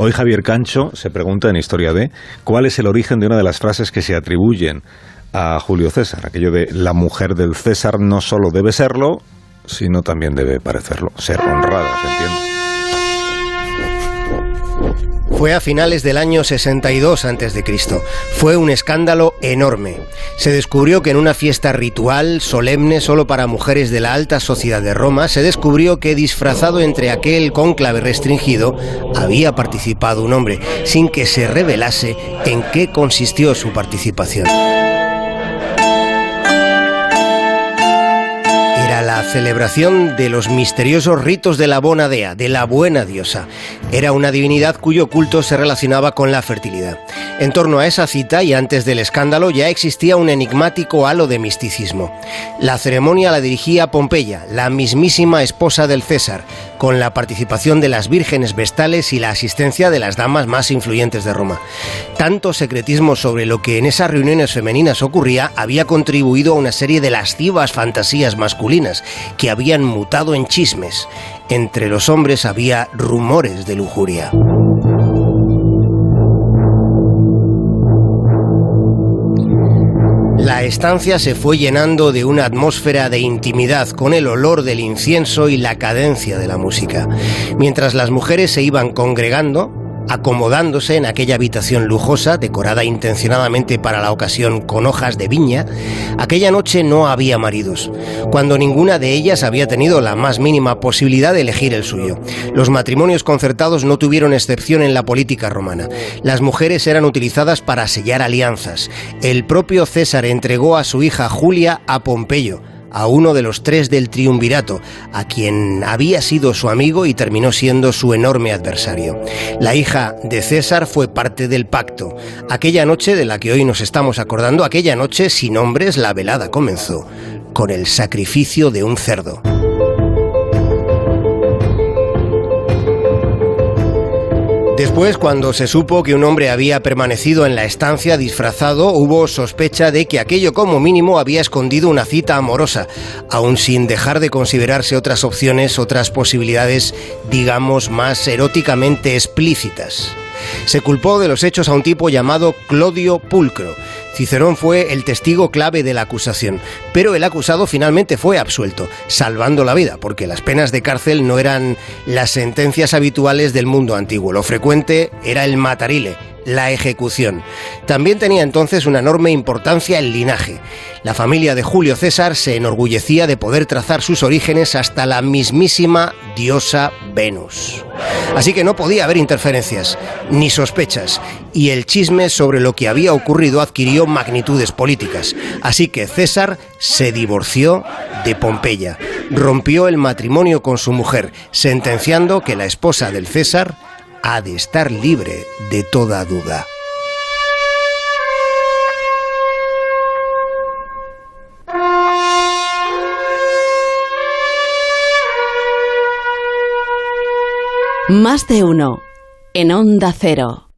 Hoy Javier Cancho se pregunta en Historia de cuál es el origen de una de las frases que se atribuyen a Julio César, aquello de la mujer del César no solo debe serlo, sino también debe parecerlo, ser honrada, ¿se? Fue a finales del año 62 a.C. Fue un escándalo enorme. Se descubrió que en una fiesta ritual, solemne solo para mujeres de la alta sociedad de Roma, se descubrió que disfrazado entre aquel cónclave restringido había participado un hombre, sin que se revelase en qué consistió su participación. La celebración de los misteriosos ritos de la Bonadea, de la buena diosa. Era una divinidad cuyo culto se relacionaba con la fertilidad. En torno a esa cita y antes del escándalo ya existía un enigmático halo de misticismo. La ceremonia la dirigía Pompeya, la mismísima esposa del César, con la participación de las vírgenes vestales y la asistencia de las damas más influyentes de Roma. Tanto secretismo sobre lo que en esas reuniones femeninas ocurría había contribuido a una serie de lascivas fantasías masculinas que habían mutado en chismes. Entre los hombres había rumores de lujuria. La estancia se fue llenando de una atmósfera de intimidad con el olor del incienso y la cadencia de la música. Mientras las mujeres se iban congregando, acomodándose en aquella habitación lujosa, decorada intencionadamente para la ocasión con hojas de viña, aquella noche no había maridos, cuando ninguna de ellas había tenido la más mínima posibilidad de elegir el suyo. Los matrimonios concertados no tuvieron excepción en la política romana. Las mujeres eran utilizadas para sellar alianzas. El propio César entregó a su hija Julia a Pompeyo, a uno de los tres del triunvirato, a quien había sido su amigo y terminó siendo su enorme adversario. La hija de César fue parte del pacto. Aquella noche de la que hoy nos estamos acordando, aquella noche sin hombres, la velada comenzó con el sacrificio de un cerdo. Después, cuando se supo que un hombre había permanecido en la estancia disfrazado, hubo sospecha de que aquello como mínimo había escondido una cita amorosa, aun sin dejar de considerarse otras opciones, otras posibilidades, digamos, más eróticamente explícitas. Se culpó de los hechos a un tipo llamado Clodio Pulcro, Cicerón fue el testigo clave de la acusación, pero el acusado finalmente fue absuelto, salvando la vida, porque las penas de cárcel no eran las sentencias habituales del mundo antiguo. Lo frecuente era el matarile, la ejecución. También tenía entonces una enorme importancia el linaje. La familia de Julio César se enorgullecía de poder trazar sus orígenes hasta la mismísima diosa Venus. Así que no podía haber interferencias, ni sospechas, y el chisme sobre lo que había ocurrido adquirió magnitudes políticas. Así que César se divorció de Pompeya, rompió el matrimonio con su mujer, sentenciando que la esposa del César ha de estar libre de toda duda. Más de uno en Onda Cero.